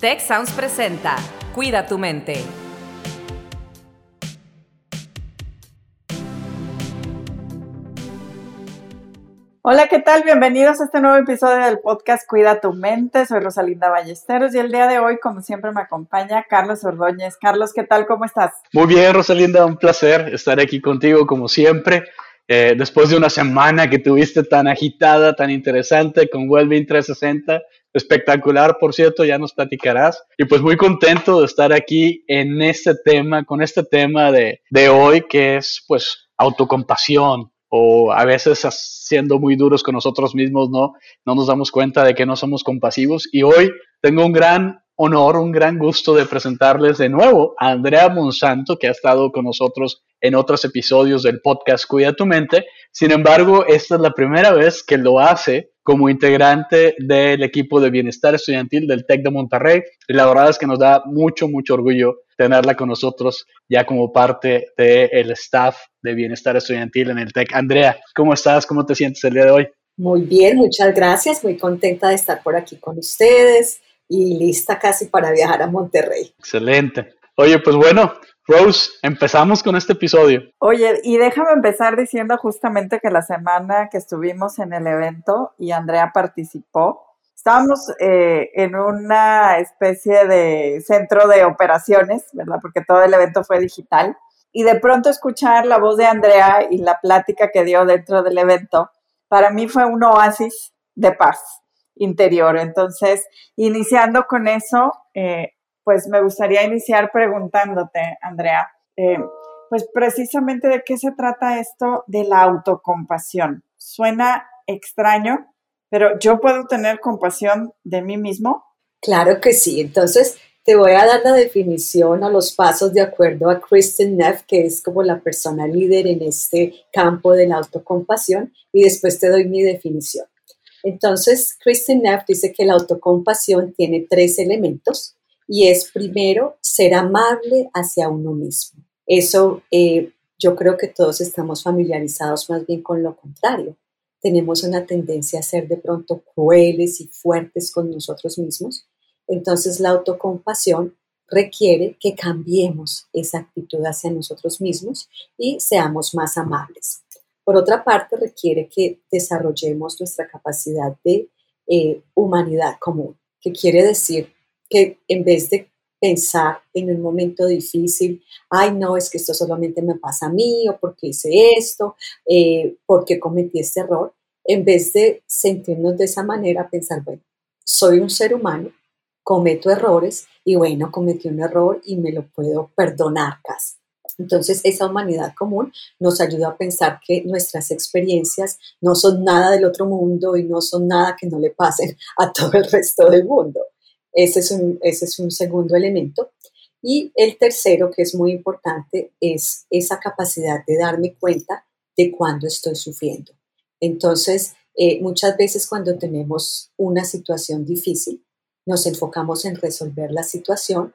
Tech Sounds presenta Cuida tu mente. Hola, ¿qué tal? Bienvenidos a este nuevo episodio del podcast Cuida tu mente. Soy Rosalinda Ballesteros y el día de hoy, como siempre, me acompaña Carlos Ordóñez. Carlos, ¿qué tal? ¿Cómo estás? Muy bien, Rosalinda, un placer estar aquí contigo como siempre. Eh, después de una semana que tuviste tan agitada, tan interesante con Wellbeing 360, espectacular, por cierto, ya nos platicarás. Y pues muy contento de estar aquí en este tema, con este tema de, de hoy, que es pues autocompasión, o a veces siendo muy duros con nosotros mismos, ¿no? No nos damos cuenta de que no somos compasivos. Y hoy tengo un gran honor, un gran gusto de presentarles de nuevo a Andrea Monsanto, que ha estado con nosotros en otros episodios del podcast Cuida tu mente. Sin embargo, esta es la primera vez que lo hace como integrante del equipo de bienestar estudiantil del TEC de Monterrey. Y la verdad es que nos da mucho, mucho orgullo tenerla con nosotros ya como parte del staff de bienestar estudiantil en el TEC. Andrea, ¿cómo estás? ¿Cómo te sientes el día de hoy? Muy bien, muchas gracias. Muy contenta de estar por aquí con ustedes y lista casi para viajar a Monterrey. Excelente. Oye, pues bueno, Rose, empezamos con este episodio. Oye, y déjame empezar diciendo justamente que la semana que estuvimos en el evento y Andrea participó, estábamos eh, en una especie de centro de operaciones, ¿verdad? Porque todo el evento fue digital. Y de pronto escuchar la voz de Andrea y la plática que dio dentro del evento, para mí fue un oasis de paz interior. Entonces, iniciando con eso, eh, pues me gustaría iniciar preguntándote, Andrea, eh, pues precisamente de qué se trata esto de la autocompasión. Suena extraño, pero yo puedo tener compasión de mí mismo. Claro que sí. Entonces, te voy a dar la definición a los pasos de acuerdo a Kristen Neff, que es como la persona líder en este campo de la autocompasión, y después te doy mi definición. Entonces, Kristen Neff dice que la autocompasión tiene tres elementos y es primero ser amable hacia uno mismo. Eso eh, yo creo que todos estamos familiarizados más bien con lo contrario. Tenemos una tendencia a ser de pronto crueles y fuertes con nosotros mismos. Entonces la autocompasión requiere que cambiemos esa actitud hacia nosotros mismos y seamos más amables. Por otra parte, requiere que desarrollemos nuestra capacidad de eh, humanidad común, que quiere decir que en vez de pensar en un momento difícil, ay no, es que esto solamente me pasa a mí, o porque hice esto, eh, porque cometí este error, en vez de sentirnos de esa manera, pensar, bueno, soy un ser humano, cometo errores y bueno, cometí un error y me lo puedo perdonar casi. Entonces, esa humanidad común nos ayuda a pensar que nuestras experiencias no son nada del otro mundo y no son nada que no le pasen a todo el resto del mundo. Ese es un, ese es un segundo elemento. Y el tercero, que es muy importante, es esa capacidad de darme cuenta de cuando estoy sufriendo. Entonces, eh, muchas veces cuando tenemos una situación difícil, nos enfocamos en resolver la situación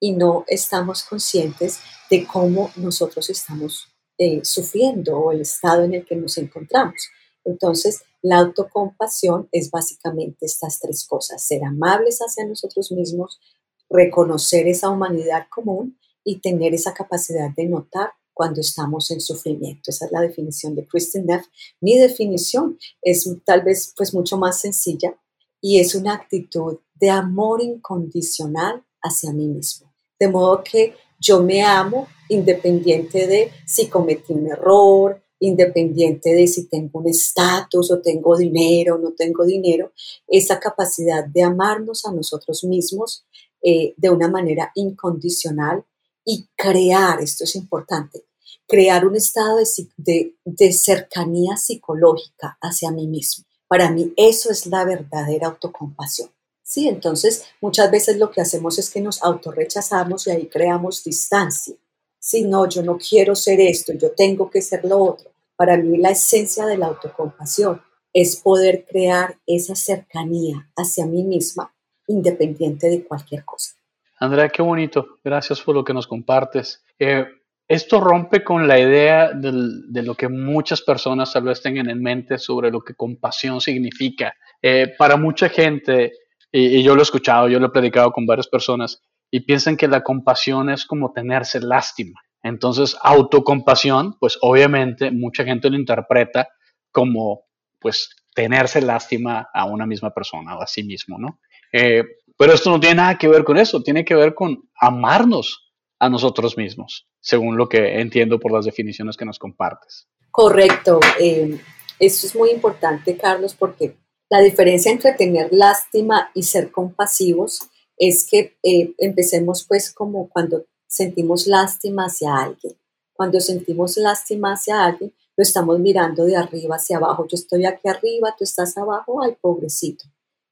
y no estamos conscientes de cómo nosotros estamos eh, sufriendo o el estado en el que nos encontramos. Entonces, la autocompasión es básicamente estas tres cosas, ser amables hacia nosotros mismos, reconocer esa humanidad común y tener esa capacidad de notar cuando estamos en sufrimiento. Esa es la definición de Kristen Neff. Mi definición es tal vez pues mucho más sencilla y es una actitud de amor incondicional hacia mí mismo. De modo que yo me amo independiente de si cometí un error, independiente de si tengo un estatus o tengo dinero o no tengo dinero, esa capacidad de amarnos a nosotros mismos eh, de una manera incondicional y crear, esto es importante, crear un estado de, de cercanía psicológica hacia mí mismo. Para mí eso es la verdadera autocompasión. Sí, entonces muchas veces lo que hacemos es que nos autorrechazamos y ahí creamos distancia. Si no, yo no quiero ser esto, yo tengo que ser lo otro. Para mí la esencia de la autocompasión es poder crear esa cercanía hacia mí misma independiente de cualquier cosa. Andrea, qué bonito. Gracias por lo que nos compartes. Eh, esto rompe con la idea de lo que muchas personas tal vez tengan en mente sobre lo que compasión significa. Eh, para mucha gente, y, yo lo he escuchado, yo lo he predicado con varias personas, y piensan que la compasión es como tenerse lástima. Entonces, autocompasión, pues obviamente mucha gente lo interpreta como, pues, tenerse lástima a una misma persona o a sí mismo, ¿no? Eh, pero esto no tiene nada que ver con eso, tiene que ver con amarnos a nosotros mismos, según lo que entiendo por las definiciones que nos compartes. Correcto. Eh, eso es muy importante, Carlos, porque la diferencia entre tener lástima y ser compasivos es que eh, empecemos pues como cuando sentimos lástima hacia alguien. Cuando sentimos lástima hacia alguien, lo estamos mirando de arriba hacia abajo. Yo estoy aquí arriba, tú estás abajo, ay, pobrecito.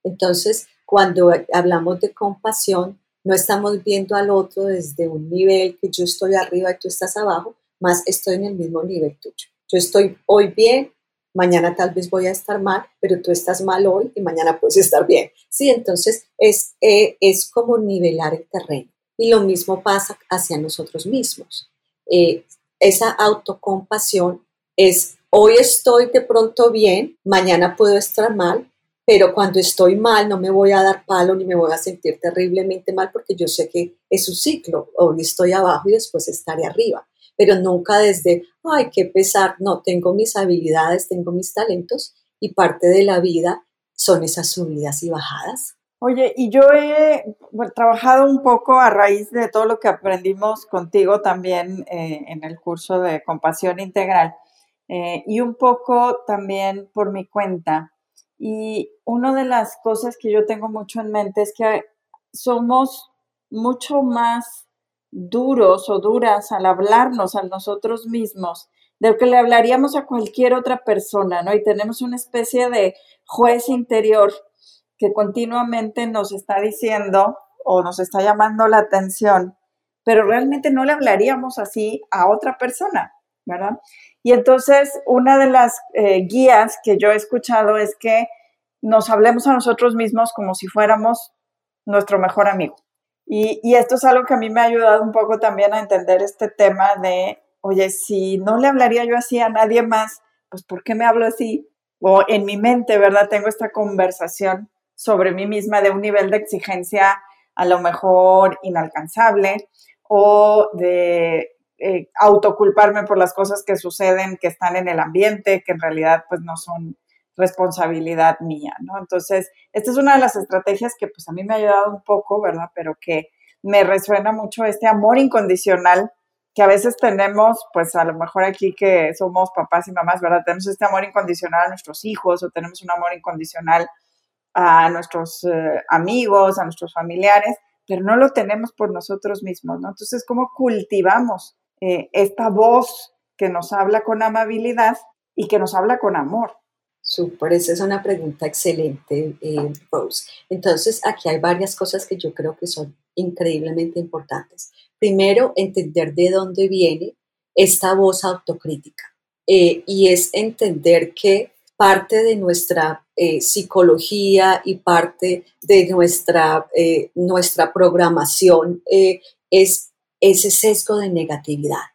Entonces, cuando hablamos de compasión, no estamos viendo al otro desde un nivel que yo estoy arriba y tú estás abajo, más estoy en el mismo nivel tuyo. Yo estoy hoy bien, mañana tal vez voy a estar mal, pero tú estás mal hoy y mañana puedes estar bien. Sí, entonces es, eh, es como nivelar el terreno. Y lo mismo pasa hacia nosotros mismos. Eh, esa autocompasión es, hoy estoy de pronto bien, mañana puedo estar mal, pero cuando estoy mal no me voy a dar palo ni me voy a sentir terriblemente mal porque yo sé que es un ciclo, hoy estoy abajo y después estaré arriba pero nunca desde, ay, qué pesar, no, tengo mis habilidades, tengo mis talentos y parte de la vida son esas subidas y bajadas. Oye, y yo he trabajado un poco a raíz de todo lo que aprendimos contigo también eh, en el curso de compasión integral eh, y un poco también por mi cuenta. Y una de las cosas que yo tengo mucho en mente es que somos mucho más duros o duras al hablarnos a nosotros mismos de lo que le hablaríamos a cualquier otra persona, ¿no? Y tenemos una especie de juez interior que continuamente nos está diciendo o nos está llamando la atención, pero realmente no le hablaríamos así a otra persona, ¿verdad? Y entonces, una de las eh, guías que yo he escuchado es que nos hablemos a nosotros mismos como si fuéramos nuestro mejor amigo. Y, esto es algo que a mí me ha ayudado un poco también a entender este tema de, oye, si no le hablaría yo así a nadie más, pues ¿por qué me hablo así? O en mi mente, ¿verdad? Tengo esta conversación sobre mí misma de un nivel de exigencia a lo mejor inalcanzable o de eh, autoculparme por las cosas que suceden, que están en el ambiente, que en realidad pues no son responsabilidad mía, ¿no? Entonces, esta es una de las estrategias que pues a mí me ha ayudado un poco, ¿verdad? Pero que me resuena mucho este amor incondicional que a veces tenemos, pues a lo mejor aquí que somos papás y mamás, ¿verdad? Tenemos este amor incondicional a nuestros hijos o tenemos un amor incondicional a nuestros eh, amigos, a nuestros familiares, pero no lo tenemos por nosotros mismos, ¿no? Entonces, ¿cómo cultivamos eh, esta voz que nos habla con amabilidad y que nos habla con amor? Súper, esa es una pregunta excelente, eh, Rose. Entonces, aquí hay varias cosas que yo creo que son increíblemente importantes. Primero, entender de dónde viene esta voz autocrítica. Eh, y es entender que parte de nuestra eh, psicología y parte de nuestra, nuestra programación es ese sesgo de negatividad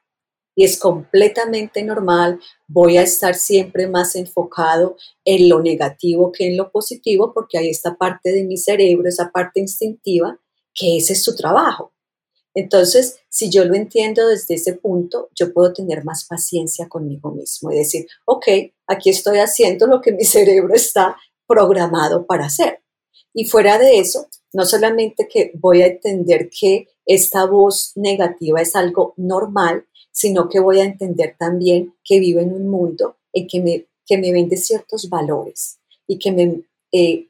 y es completamente normal. Voy a estar siempre más enfocado en lo negativo que en lo positivo porque hay esta parte de mi cerebro, esa parte instintiva, que ese es su trabajo. Entonces, si yo lo entiendo desde ese punto, yo puedo tener más paciencia conmigo mismo y decir, ok, aquí estoy haciendo lo que mi cerebro está programado para hacer. Y fuera de eso, no solamente que voy a entender que esta voz negativa es algo normal, sino que voy a entender también que vivo en un mundo en que me, que me vende ciertos valores y que me, eh,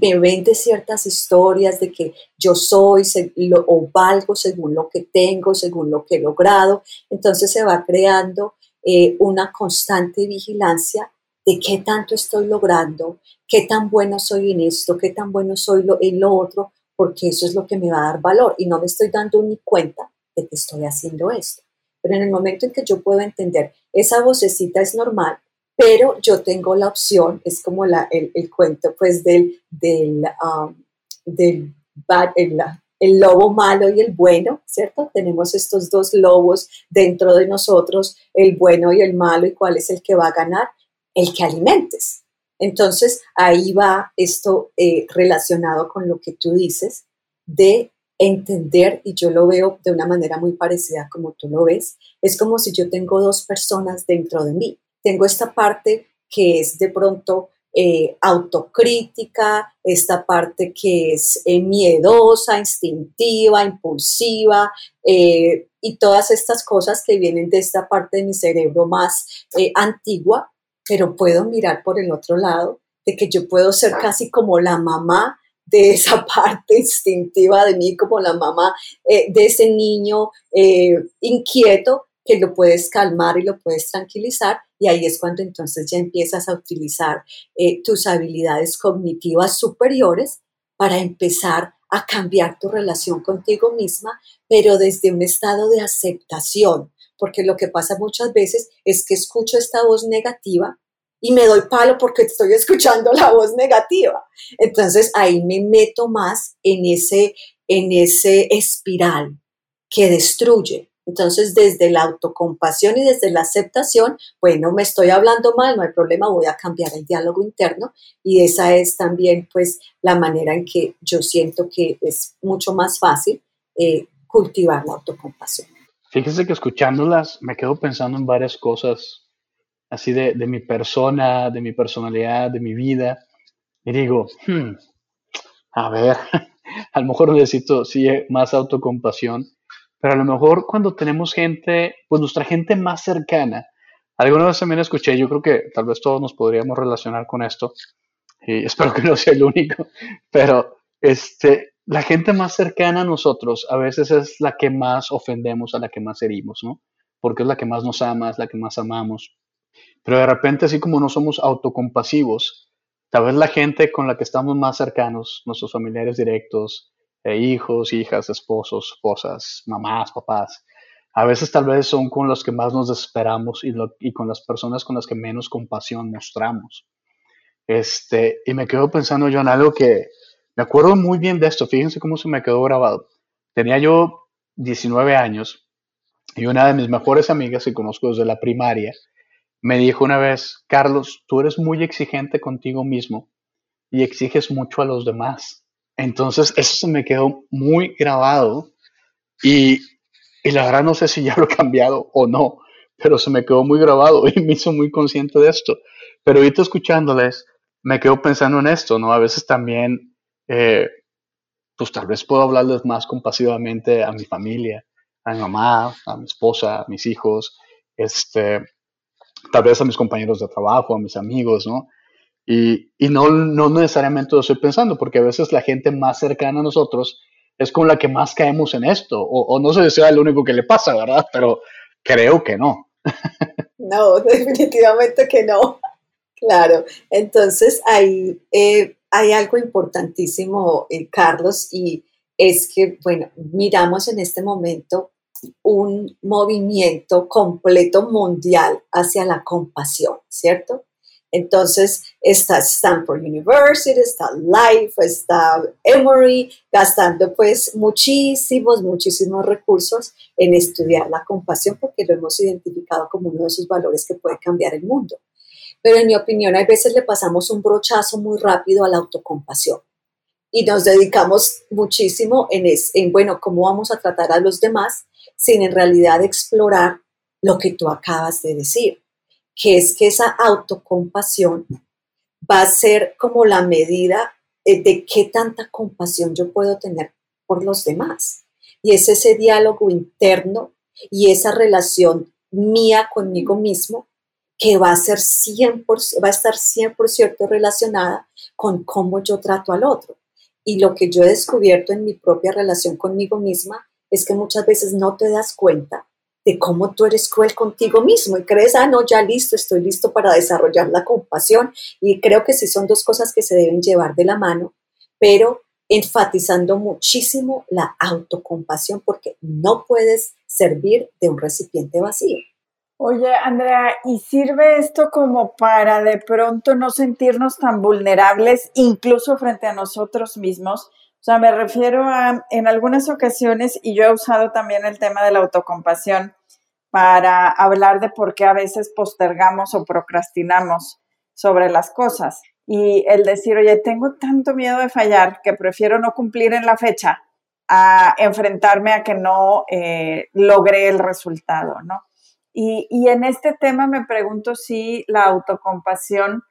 me vende ciertas historias de que yo soy o valgo según lo que tengo, según lo que he logrado. Entonces se va creando eh, una constante vigilancia de qué tanto estoy logrando, qué tan bueno soy en esto, qué tan bueno soy en lo otro, porque eso es lo que me va a dar valor y no me estoy dando ni cuenta de que estoy haciendo esto. Pero en el momento en que yo puedo entender, esa vocecita es normal, pero yo tengo la opción, es como la, el, cuento pues del, del, um, del el, el, lobo malo y el bueno, ¿cierto? Tenemos estos dos lobos dentro de nosotros, el bueno y el malo, y cuál es el que va a ganar, el que alimentes. Entonces, ahí va esto eh, relacionado con lo que tú dices de entender, y yo lo veo de una manera muy parecida como tú lo ves, es como si yo tengo dos personas dentro de mí. Tengo esta parte que es de pronto eh, autocrítica, esta parte que es eh, miedosa, instintiva, impulsiva, eh, y todas estas cosas que vienen de esta parte de mi cerebro más antigua, pero puedo mirar por el otro lado, de que yo puedo ser casi como la mamá de esa parte instintiva de mí, como la mamá de ese niño inquieto que lo puedes calmar y lo puedes tranquilizar y ahí es cuando entonces ya empiezas a utilizar eh, tus habilidades cognitivas superiores para empezar a cambiar tu relación contigo misma, pero desde un estado de aceptación, porque lo que pasa muchas veces es que escucho esta voz negativa y me doy palo porque estoy escuchando la voz negativa. Entonces ahí me meto más en ese, en ese espiral que destruye, entonces, desde la autocompasión y desde la aceptación, bueno, me estoy hablando mal, no hay problema, voy a cambiar el diálogo interno y esa es también pues la manera en que yo siento que es mucho más fácil eh, cultivar la autocompasión. Fíjese que escuchándolas me quedo pensando en varias cosas así de, de mi persona, de mi personalidad, de mi vida y digo, hmm, a ver, a lo mejor necesito sí, más autocompasión pero a lo mejor cuando tenemos gente, pues nuestra gente más cercana, alguna vez también escuché, yo creo que tal vez todos nos podríamos relacionar con esto, y espero que no sea el único, pero este, la gente más cercana a nosotros a veces es la que más ofendemos, a la que más herimos, ¿no? Porque es la que más nos ama, es la que más amamos. Pero de repente, así como no somos autocompasivos, tal vez la gente con la que estamos más cercanos, nuestros familiares directos, e hijos, hijas, esposos, esposas, mamás, papás. A veces tal vez son con los que más nos desesperamos y, y con las personas con las que menos compasión mostramos. Este, y me quedo pensando yo en algo que me acuerdo muy bien de esto. Fíjense cómo se me quedó grabado. Tenía yo 19 años y una de mis mejores amigas que conozco desde la primaria me dijo una vez, Carlos, tú eres muy exigente contigo mismo y exiges mucho a los demás. Entonces, eso se me quedó muy grabado y, la verdad no sé si ya lo he cambiado o no, pero se me quedó muy grabado y me hizo muy consciente de esto. Pero ahorita escuchándoles, me quedo pensando en esto, ¿no? A veces también, eh, pues tal vez puedo hablarles más compasivamente a mi familia, a mi mamá, a mi esposa, a mis hijos, este, tal vez a mis compañeros de trabajo, a mis amigos, ¿no? Y, y no, no necesariamente lo estoy pensando, porque a veces la gente más cercana a nosotros es con la que más caemos en esto. O, no sé si sea lo único que le pasa, ¿verdad? Pero creo que no. No, definitivamente que no. Claro. Entonces, ahí eh, hay algo importantísimo, eh, Carlos, y es que, bueno, miramos en este momento un movimiento completo mundial hacia la compasión, ¿cierto? Entonces está Stanford University, está Life, está Emory, gastando pues muchísimos, muchísimos recursos en estudiar la compasión porque lo hemos identificado como uno de esos valores que puede cambiar el mundo. Pero en mi opinión, a veces le pasamos un brochazo muy rápido a la autocompasión y nos dedicamos muchísimo en, en bueno, cómo vamos a tratar a los demás sin en realidad explorar lo que tú acabas de decir que es que esa autocompasión va a ser como la medida eh, de qué tanta compasión yo puedo tener por los demás. Y es ese diálogo interno y esa relación mía conmigo mismo que va a, ser 100%, va a estar 100% relacionada con cómo yo trato al otro. Y lo que yo he descubierto en mi propia relación conmigo misma es que muchas veces no te das cuenta de cómo tú eres cruel contigo mismo y crees, ah, no, ya listo, estoy listo para desarrollar la compasión. Y creo que sí son dos cosas que se deben llevar de la mano, pero enfatizando muchísimo la autocompasión porque no puedes servir de un recipiente vacío. Oye, Andrea, ¿y sirve esto como para de pronto no sentirnos tan vulnerables incluso frente a nosotros mismos? O sea, me refiero a, en algunas ocasiones, y yo he usado también el tema de la autocompasión para hablar de por qué a veces postergamos o procrastinamos sobre las cosas. y el decir, oye, tengo tanto miedo de fallar que prefiero no cumplir en la fecha a enfrentarme a que no eh, logré el resultado, ¿no? Y, y, en este tema me pregunto si la autocompasión,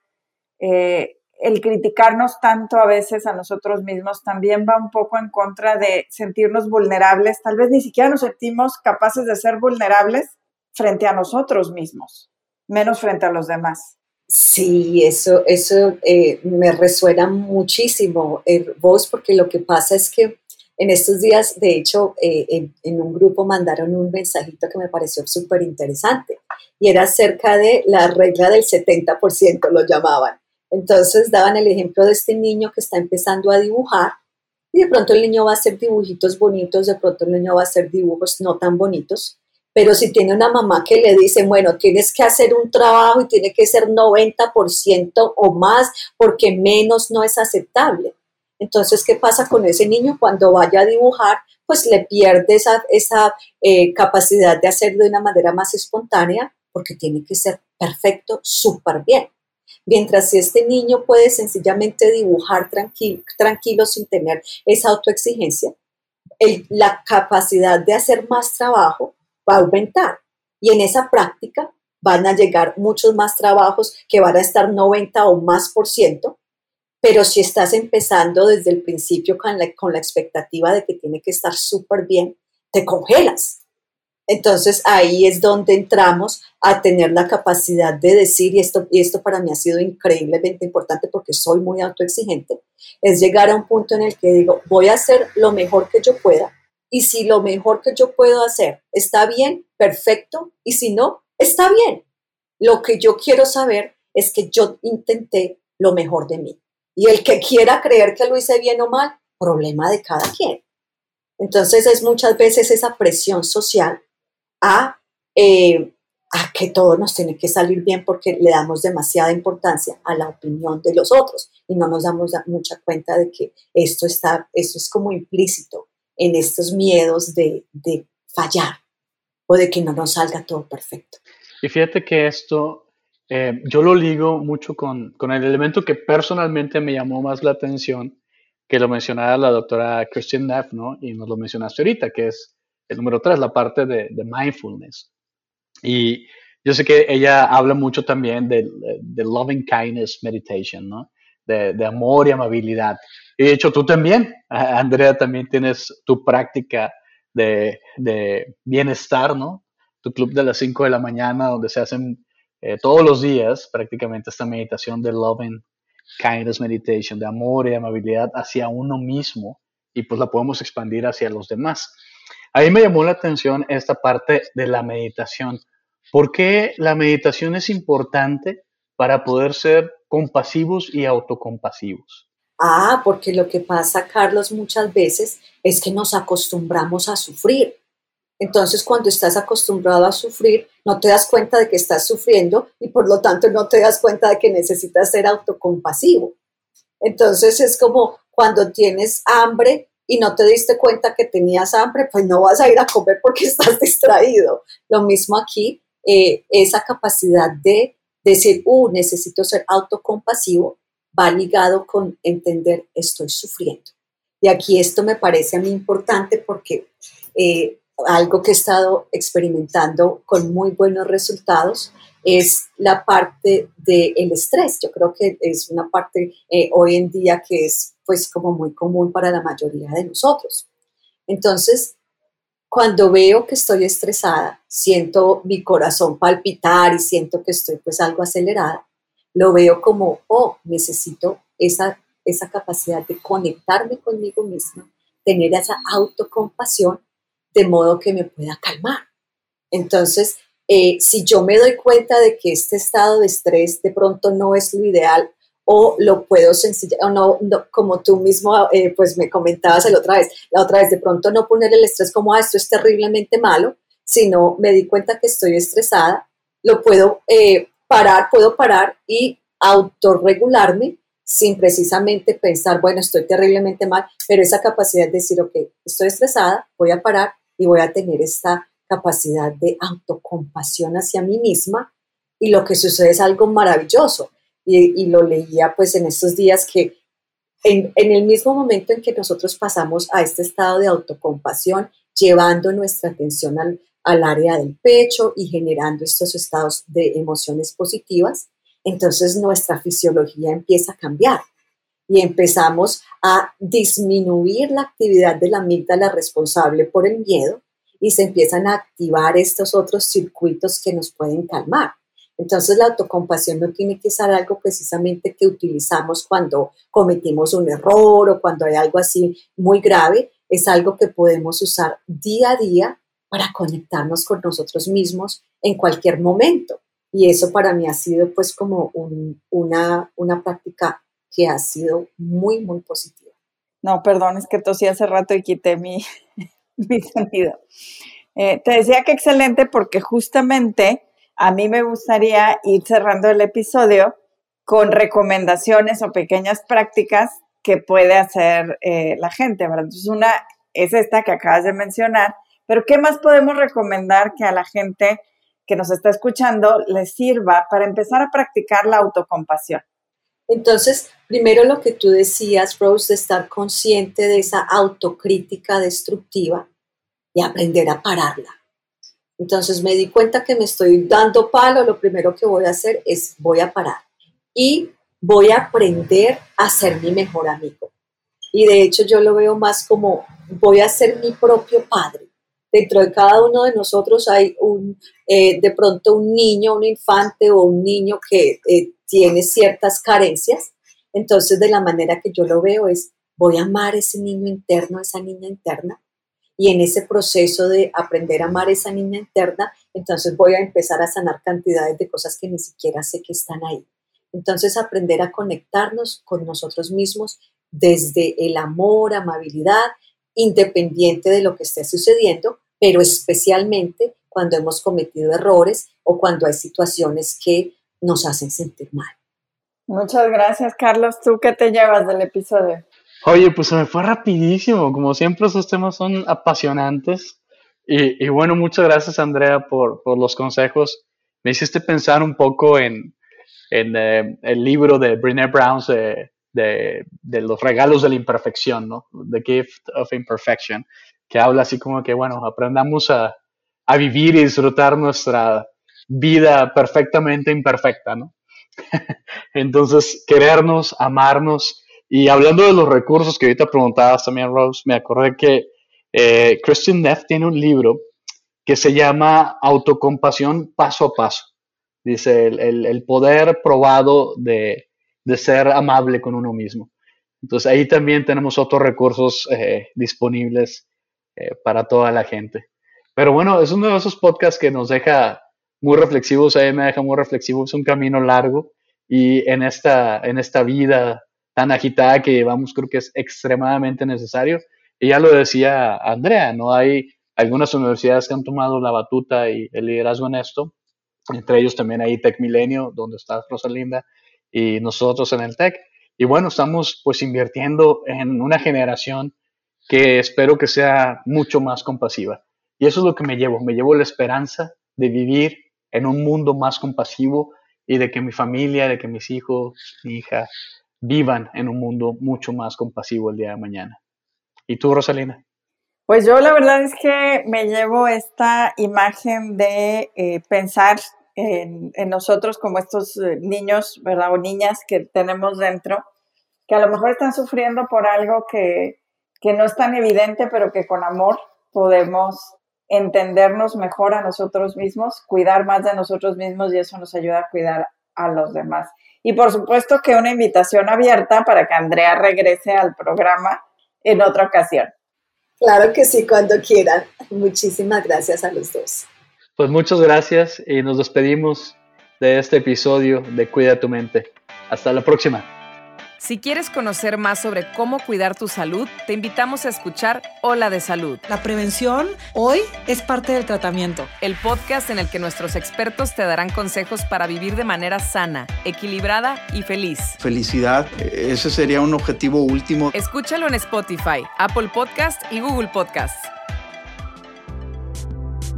eh, el criticarnos tanto a veces a nosotros mismos, también va un poco en contra de sentirnos vulnerables. Tal vez ni siquiera nos sentimos capaces de ser vulnerables frente a nosotros mismos, menos frente a los demás. Sí, eso, eso eh, me resuena muchísimo, eh, vos, porque lo que pasa es que en estos días, de hecho, eh, en, en, un grupo mandaron un mensajito que me pareció súper interesante y era acerca de la regla del 70%, lo llamaban. Entonces daban el ejemplo de este niño que está empezando a dibujar y de pronto el niño va a hacer dibujitos bonitos, de pronto el niño va a hacer dibujos no tan bonitos, pero si tiene una mamá que le dice, bueno, tienes que hacer un trabajo y tiene que ser 90% o más porque menos no es aceptable. Entonces, ¿qué pasa con ese niño cuando vaya a dibujar? Pues le pierde esa, esa eh, capacidad de hacerlo de una manera más espontánea porque tiene que ser perfecto, súper bien. Mientras si este niño puede sencillamente dibujar tranquilo, tranquilo sin tener esa autoexigencia, la capacidad de hacer más trabajo va a aumentar. Y en esa práctica van a llegar muchos más trabajos que van a estar 90 o más por ciento pero si estás empezando desde el principio con la, con la expectativa de que tiene que estar súper bien, te congelas. Entonces ahí es donde entramos a tener la capacidad de decir, y esto, y esto para mí ha sido increíblemente importante porque soy muy autoexigente, es llegar a un punto en el que digo, voy a hacer lo mejor que yo pueda, y si lo mejor que yo puedo hacer está bien, perfecto, y si no, está bien. Lo que yo quiero saber es que yo intenté lo mejor de mí. Y el que quiera creer que lo hice bien o mal, problema de cada quien. Entonces es muchas veces esa presión social a, eh, a que todo nos tiene que salir bien porque le damos demasiada importancia a la opinión de los otros y no nos damos mucha cuenta de que esto, está, esto es como implícito en estos miedos de, de fallar o de que no nos salga todo perfecto. Y fíjate que esto eh, yo lo ligo mucho con, con, el elemento que personalmente me llamó más la atención, que lo mencionaba la doctora Christian Neff, ¿no? Y nos lo mencionaste ahorita, que es el número tres, la parte de, de mindfulness. Y yo sé que ella habla mucho también de, de loving kindness meditation, ¿no? De, de, amor y amabilidad. Y de hecho tú también, Andrea, también tienes tu práctica de, de bienestar, ¿no? Tu club de las 5 de la mañana, donde se hacen eh, todos los días prácticamente esta meditación de loving kindness meditation, de amor y amabilidad hacia uno mismo y pues la podemos expandir hacia los demás. Ahí me llamó la atención esta parte de la meditación. ¿Por qué la meditación es importante para poder ser compasivos y autocompasivos? Ah, porque lo que pasa, Carlos, muchas veces es que nos acostumbramos a sufrir. Entonces, cuando estás acostumbrado a sufrir, no te das cuenta de que estás sufriendo y por lo tanto no te das cuenta de que necesitas ser autocompasivo. Entonces, es como cuando tienes hambre y no te diste cuenta que tenías hambre, pues no vas a ir a comer porque estás distraído. Lo mismo aquí, eh, esa capacidad de decir, uh, necesito ser autocompasivo, va ligado con entender, estoy sufriendo. Y aquí esto me parece a mí importante porque eh, algo que he estado experimentando con muy buenos resultados es la parte del estrés. Yo creo que es una parte eh, hoy en día que es pues como muy común para la mayoría de nosotros. Entonces, cuando veo que estoy estresada, siento mi corazón palpitar y siento que estoy pues algo acelerada, lo veo como, oh, necesito esa, esa capacidad de conectarme conmigo misma, tener esa autocompasión de modo que me pueda calmar. Entonces, eh, si yo me doy cuenta de que este estado de estrés de pronto no es lo ideal o lo puedo sencillamente, o no, como tú mismo eh, pues me comentabas la otra vez, la otra vez de pronto no poner el estrés como, ah, esto es terriblemente malo, sino me di cuenta que estoy estresada, lo puedo eh, parar, puedo parar y autorregularme sin precisamente pensar, bueno, estoy terriblemente mal, pero esa capacidad de decir, ok, estoy estresada, voy a parar y voy a tener esta capacidad de autocompasión hacia mí misma y lo que sucede es algo maravilloso. Y, lo leía pues en estos días que en, el mismo momento en que nosotros pasamos a este estado de autocompasión, llevando nuestra atención al, al área del pecho y generando estos estados de emociones positivas, entonces nuestra fisiología empieza a cambiar y empezamos a disminuir la actividad de la amígdala responsable por el miedo y se empiezan a activar estos otros circuitos que nos pueden calmar. Entonces la autocompasión no tiene que ser algo precisamente que utilizamos cuando cometimos un error o cuando hay algo así muy grave, es algo que podemos usar día a día para conectarnos con nosotros mismos en cualquier momento. Y eso para mí ha sido pues como una, una práctica que ha sido muy, muy positiva. No, perdón, es que tosí hace rato y quité mi, mi. Eh, te decía que excelente porque justamente a mí me gustaría ir cerrando el episodio con recomendaciones o pequeñas prácticas que puede hacer eh, la gente, ¿verdad? Entonces, una es esta que acabas de mencionar, pero ¿qué más podemos recomendar que a la gente que nos está escuchando les sirva para empezar a practicar la autocompasión? Entonces, primero lo que tú decías, Rose, de estar consciente de esa autocrítica destructiva y aprender a pararla. Entonces me di cuenta que me estoy dando palo, lo primero que voy a hacer es voy a parar y voy a aprender a ser mi mejor amigo. Y de hecho yo lo veo más como voy a ser mi propio padre. Dentro de cada uno de nosotros hay un, eh, de pronto un niño, un infante o un niño que eh, tiene ciertas carencias. Entonces, de la manera que yo lo veo es, voy a amar ese niño interno, esa niña interna, y en ese proceso de aprender a amar esa niña interna, entonces voy a empezar a sanar cantidades de cosas que ni siquiera sé que están ahí. Entonces, aprender a conectarnos con nosotros mismos desde el amor, amabilidad, independiente de lo que esté sucediendo, pero especialmente cuando hemos cometido errores o cuando hay situaciones que nos hacen sentir mal. Muchas gracias, Carlos. ¿Tú qué te llevas del episodio? Oye, pues se me fue rapidísimo. Como siempre, esos temas son apasionantes. Y, bueno, muchas gracias, Andrea, por, los consejos. Me hiciste pensar un poco en, eh, el libro de Brené Brown de, de, los regalos de la imperfección, ¿no? The Gift of Imperfection, que habla así como que, bueno, aprendamos a, a vivir y disfrutar nuestra vida perfectamente imperfecta, ¿no? Entonces, querernos, amarnos. Y hablando de los recursos que ahorita preguntabas también, Rose, me acordé que eh, Christian Neff tiene un libro que se llama Autocompasión paso a paso. Dice el, poder probado de, ser amable con uno mismo. Entonces ahí también tenemos otros recursos eh, disponibles eh, para toda la gente. Pero bueno, es uno de esos podcasts que nos deja muy reflexivos, a mí me deja muy reflexivo, es un camino largo y en esta, en esta vida tan agitada que llevamos creo que es extremadamente necesario. Y ya lo decía Andrea, ¿no? Hay algunas universidades que han tomado la batuta y el liderazgo en esto, entre ellos también hay Tech Milenio, donde está Rosalinda, y nosotros en el Tech. Y bueno, estamos pues invirtiendo en una generación que espero que sea mucho más compasiva. Y eso es lo que me llevo, me llevo la esperanza de vivir en un mundo más compasivo y de que mi familia, de que mis hijos, mi hija, vivan en un mundo mucho más compasivo el día de mañana. ¿Y tú, Rosalina? Pues yo la verdad es que me llevo esta imagen de eh, pensar en, nosotros como estos eh, niños, ¿verdad? O niñas que tenemos dentro, que a lo mejor están sufriendo por algo que, que no es tan evidente, pero que con amor podemos entendernos mejor a nosotros mismos, cuidar más de nosotros mismos y eso nos ayuda a cuidar a los demás. Y por supuesto que una invitación abierta para que Andrea regrese al programa en otra ocasión. Claro que sí, cuando quieran. Muchísimas gracias a los dos. Pues muchas gracias y nos despedimos de este episodio de Cuida tu mente. Hasta la próxima. Si quieres conocer más sobre cómo cuidar tu salud, te invitamos a escuchar Hola de Salud. La prevención hoy es parte del tratamiento. El podcast en el que nuestros expertos te darán consejos para vivir de manera sana, equilibrada y feliz. Felicidad, ese sería un objetivo último. Escúchalo en Spotify, Apple Podcast y Google Podcast.